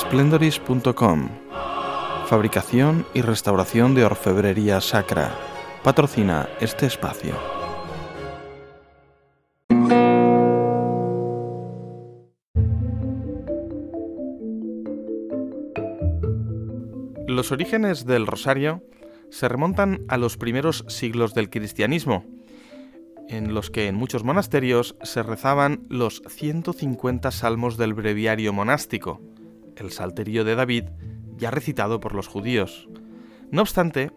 Splendoris.com Fabricación y restauración de orfebrería sacra. Patrocina este espacio. Los orígenes del rosario se remontan a los primeros siglos del cristianismo, en los que en muchos monasterios se rezaban los 150 salmos del breviario monástico, el Salterio de David, ya recitado por los judíos. No obstante,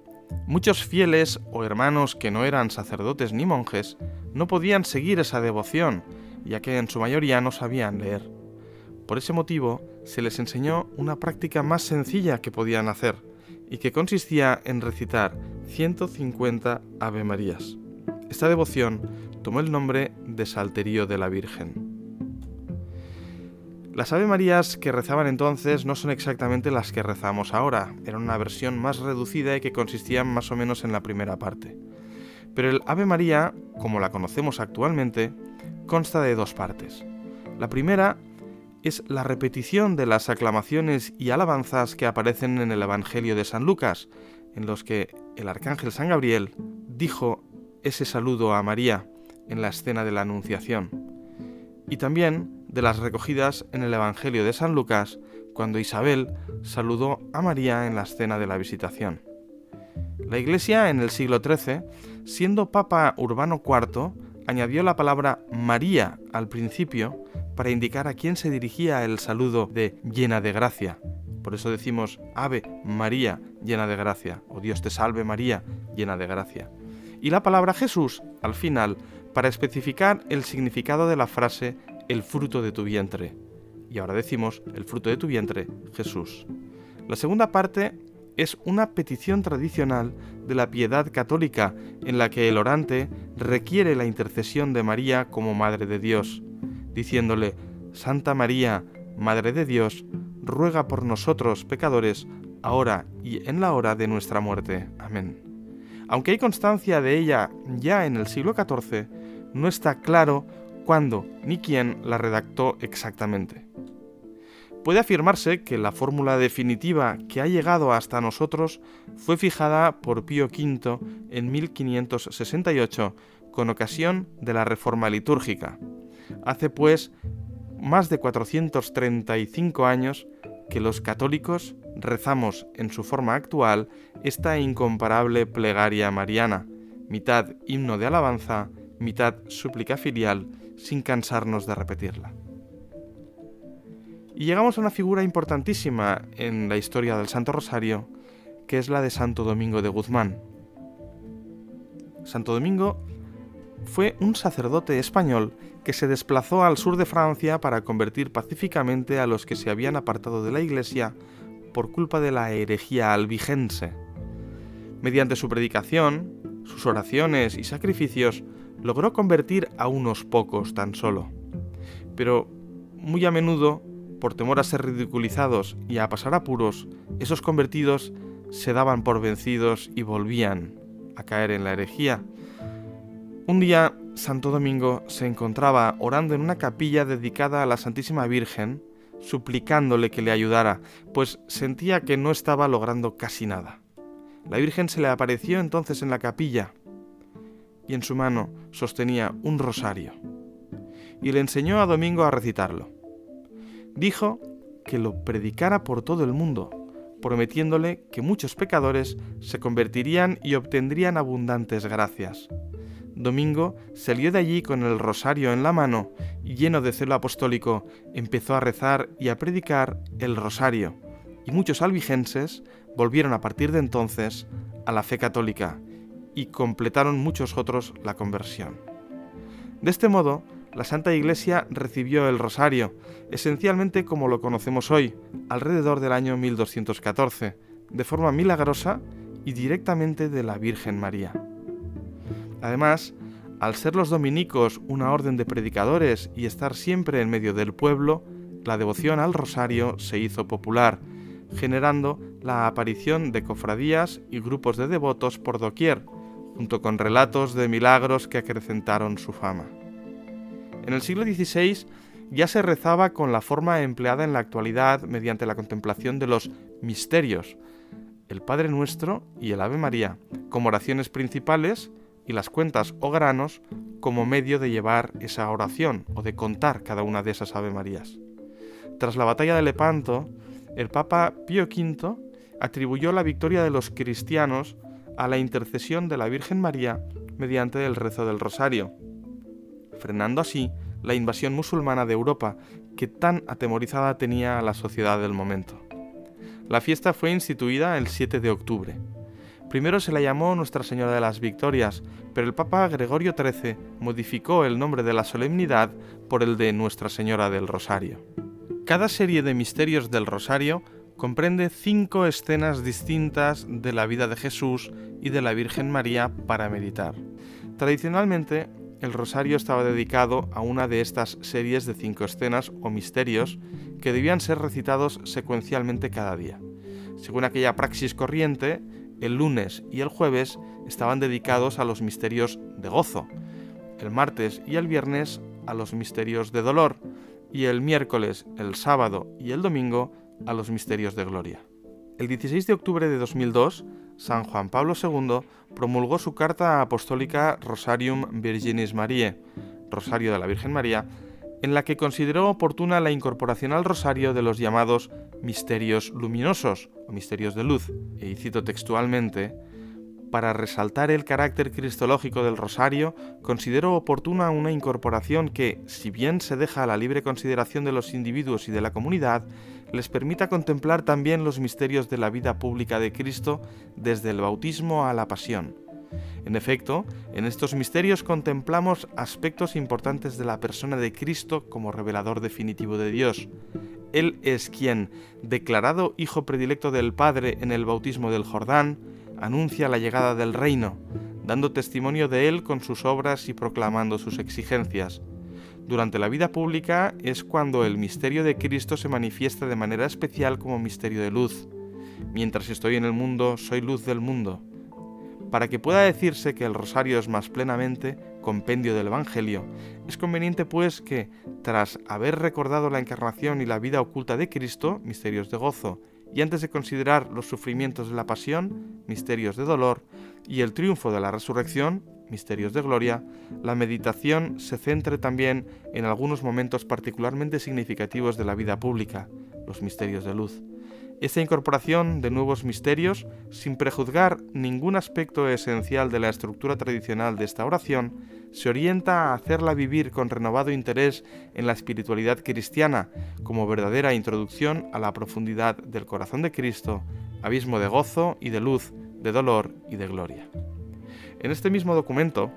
muchos fieles o hermanos que no eran sacerdotes ni monjes no podían seguir esa devoción, ya que en su mayoría no sabían leer. Por ese motivo, se les enseñó una práctica más sencilla que podían hacer, y que consistía en recitar 150 Ave Marías. Esta devoción tomó el nombre de Salterio de la Virgen. Las Ave Marías que rezaban entonces no son exactamente las que rezamos ahora, era una versión más reducida y que consistía más o menos en la primera parte. Pero el Ave María, como la conocemos actualmente, consta de dos partes. La primera es la repetición de las aclamaciones y alabanzas que aparecen en el Evangelio de San Lucas, en los que el arcángel San Gabriel dijo ese saludo a María en la escena de la Anunciación, y también de las recogidas en el Evangelio de San Lucas, cuando Isabel saludó a María en la escena de la visitación. La Iglesia en el siglo XIII, siendo Papa Urbano IV, añadió la palabra María al principio para indicar a quién se dirigía el saludo de llena de gracia. Por eso decimos Ave María llena de gracia, o Dios te salve María llena de gracia y la palabra Jesús al final para especificar el significado de la frase el fruto de tu vientre. Y ahora decimos el fruto de tu vientre, Jesús. La segunda parte es una petición tradicional de la piedad católica en la que el orante requiere la intercesión de María como Madre de Dios, diciéndole, Santa María, Madre de Dios, ruega por nosotros pecadores, ahora y en la hora de nuestra muerte. Amén. Aunque hay constancia de ella ya en el siglo XIV, no está claro cuándo ni quién la redactó exactamente. Puede afirmarse que la fórmula definitiva que ha llegado hasta nosotros fue fijada por Pío V en 1568 con ocasión de la Reforma litúrgica. Hace pues más de 435 años que los católicos rezamos en su forma actual esta incomparable plegaria mariana, mitad himno de alabanza, mitad súplica filial, sin cansarnos de repetirla. Y llegamos a una figura importantísima en la historia del Santo Rosario, que es la de Santo Domingo de Guzmán. Santo Domingo fue un sacerdote español que se desplazó al sur de Francia para convertir pacíficamente a los que se habían apartado de la Iglesia por culpa de la herejía albigense. Mediante su predicación, sus oraciones y sacrificios, logró convertir a unos pocos tan solo. Pero muy a menudo, por temor a ser ridiculizados y a pasar apuros, esos convertidos se daban por vencidos y volvían a caer en la herejía. Un día, Santo Domingo se encontraba orando en una capilla dedicada a la Santísima Virgen, suplicándole que le ayudara, pues sentía que no estaba logrando casi nada. La Virgen se le apareció entonces en la capilla y en su mano sostenía un rosario y le enseñó a Domingo a recitarlo. Dijo que lo predicara por todo el mundo, prometiéndole que muchos pecadores se convertirían y obtendrían abundantes gracias. Domingo salió de allí con el rosario en la mano y lleno de celo apostólico empezó a rezar y a predicar el rosario, y muchos albigenses volvieron a partir de entonces a la fe católica y completaron muchos otros la conversión. De este modo, la Santa Iglesia recibió el rosario, esencialmente como lo conocemos hoy, alrededor del año 1214, de forma milagrosa y directamente de la Virgen María. Además, al ser los dominicos una orden de predicadores y estar siempre en medio del pueblo, la devoción al rosario se hizo popular, generando la aparición de cofradías y grupos de devotos por doquier, junto con relatos de milagros que acrecentaron su fama. En el siglo XVI ya se rezaba con la forma empleada en la actualidad mediante la contemplación de los misterios, el Padre Nuestro y el Ave María, como oraciones principales y las cuentas o granos como medio de llevar esa oración o de contar cada una de esas Ave Marías. Tras la batalla de Lepanto, el Papa Pío V atribuyó la victoria de los cristianos a la intercesión de la Virgen María mediante el rezo del rosario, frenando así la invasión musulmana de Europa que tan atemorizada tenía a la sociedad del momento. La fiesta fue instituida el 7 de octubre. Primero se la llamó Nuestra Señora de las Victorias, pero el Papa Gregorio XIII modificó el nombre de la solemnidad por el de Nuestra Señora del Rosario. Cada serie de misterios del Rosario comprende cinco escenas distintas de la vida de Jesús y de la Virgen María para meditar. Tradicionalmente, el rosario estaba dedicado a una de estas series de cinco escenas o misterios que debían ser recitados secuencialmente cada día. Según aquella praxis corriente, el lunes y el jueves estaban dedicados a los misterios de gozo, el martes y el viernes a los misterios de dolor, y el miércoles, el sábado y el domingo a los misterios de gloria. El 16 de octubre de 2002, San Juan Pablo II promulgó su carta apostólica Rosarium Virginis Mariae, Rosario de la Virgen María, en la que consideró oportuna la incorporación al rosario de los llamados misterios luminosos o misterios de luz, y cito textualmente, para resaltar el carácter cristológico del rosario, considero oportuna una incorporación que, si bien se deja a la libre consideración de los individuos y de la comunidad, les permita contemplar también los misterios de la vida pública de Cristo desde el bautismo a la pasión. En efecto, en estos misterios contemplamos aspectos importantes de la persona de Cristo como revelador definitivo de Dios. Él es quien, declarado Hijo predilecto del Padre en el bautismo del Jordán, anuncia la llegada del reino, dando testimonio de Él con sus obras y proclamando sus exigencias. Durante la vida pública es cuando el misterio de Cristo se manifiesta de manera especial como misterio de luz. Mientras estoy en el mundo, soy luz del mundo. Para que pueda decirse que el rosario es más plenamente compendio del Evangelio, es conveniente pues que, tras haber recordado la encarnación y la vida oculta de Cristo, misterios de gozo, y antes de considerar los sufrimientos de la pasión, misterios de dolor, y el triunfo de la resurrección, misterios de gloria, la meditación se centre también en algunos momentos particularmente significativos de la vida pública, los misterios de luz. Esta incorporación de nuevos misterios, sin prejuzgar ningún aspecto esencial de la estructura tradicional de esta oración, se orienta a hacerla vivir con renovado interés en la espiritualidad cristiana, como verdadera introducción a la profundidad del corazón de Cristo, abismo de gozo y de luz, de dolor y de gloria. En este mismo documento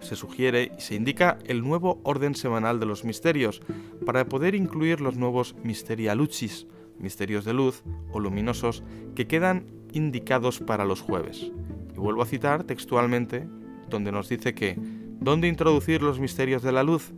se sugiere y se indica el nuevo orden semanal de los misterios para poder incluir los nuevos Mysteria Lucis, misterios de luz o luminosos que quedan indicados para los jueves. Y vuelvo a citar textualmente donde nos dice que ¿dónde introducir los misterios de la luz?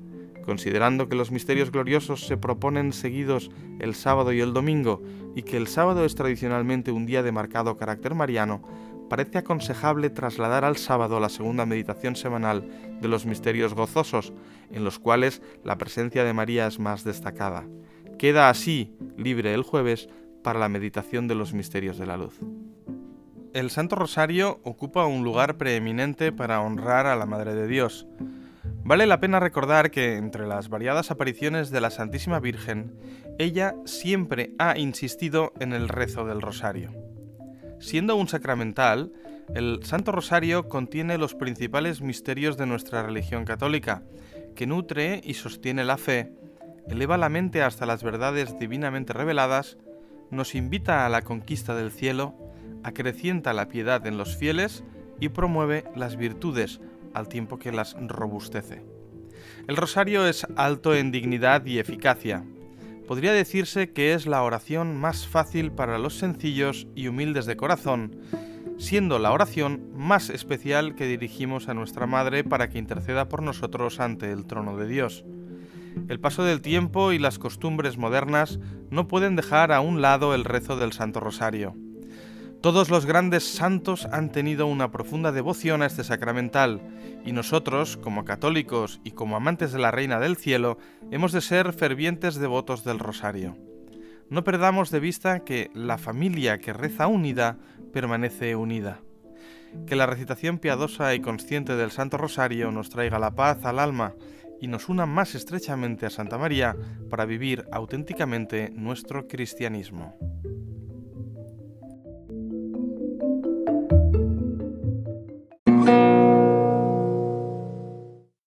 Considerando que los misterios gloriosos se proponen seguidos el sábado y el domingo y que el sábado es tradicionalmente un día de marcado carácter mariano, parece aconsejable trasladar al sábado la segunda meditación semanal de los misterios gozosos, en los cuales la presencia de María es más destacada. Queda así libre el jueves para la meditación de los misterios de la luz. El Santo Rosario ocupa un lugar preeminente para honrar a la Madre de Dios. Vale la pena recordar que entre las variadas apariciones de la Santísima Virgen, ella siempre ha insistido en el rezo del Rosario. Siendo un sacramental, el Santo Rosario contiene los principales misterios de nuestra religión católica, que nutre y sostiene la fe, eleva la mente hasta las verdades divinamente reveladas, nos invita a la conquista del cielo, acrecienta la piedad en los fieles y promueve las virtudes al tiempo que las robustece. El rosario es alto en dignidad y eficacia, podría decirse que es la oración más fácil para los sencillos y humildes de corazón, siendo la oración más especial que dirigimos a nuestra Madre para que interceda por nosotros ante el trono de Dios. El paso del tiempo y las costumbres modernas no pueden dejar a un lado el rezo del Santo Rosario. Todos los grandes santos han tenido una profunda devoción a este sacramental, y nosotros, como católicos y como amantes de la Reina del Cielo, hemos de ser fervientes devotos del Rosario. No perdamos de vista que la familia que reza unida permanece unida. Que la recitación piadosa y consciente del Santo Rosario nos traiga la paz al alma y nos una más estrechamente a Santa María para vivir auténticamente nuestro cristianismo.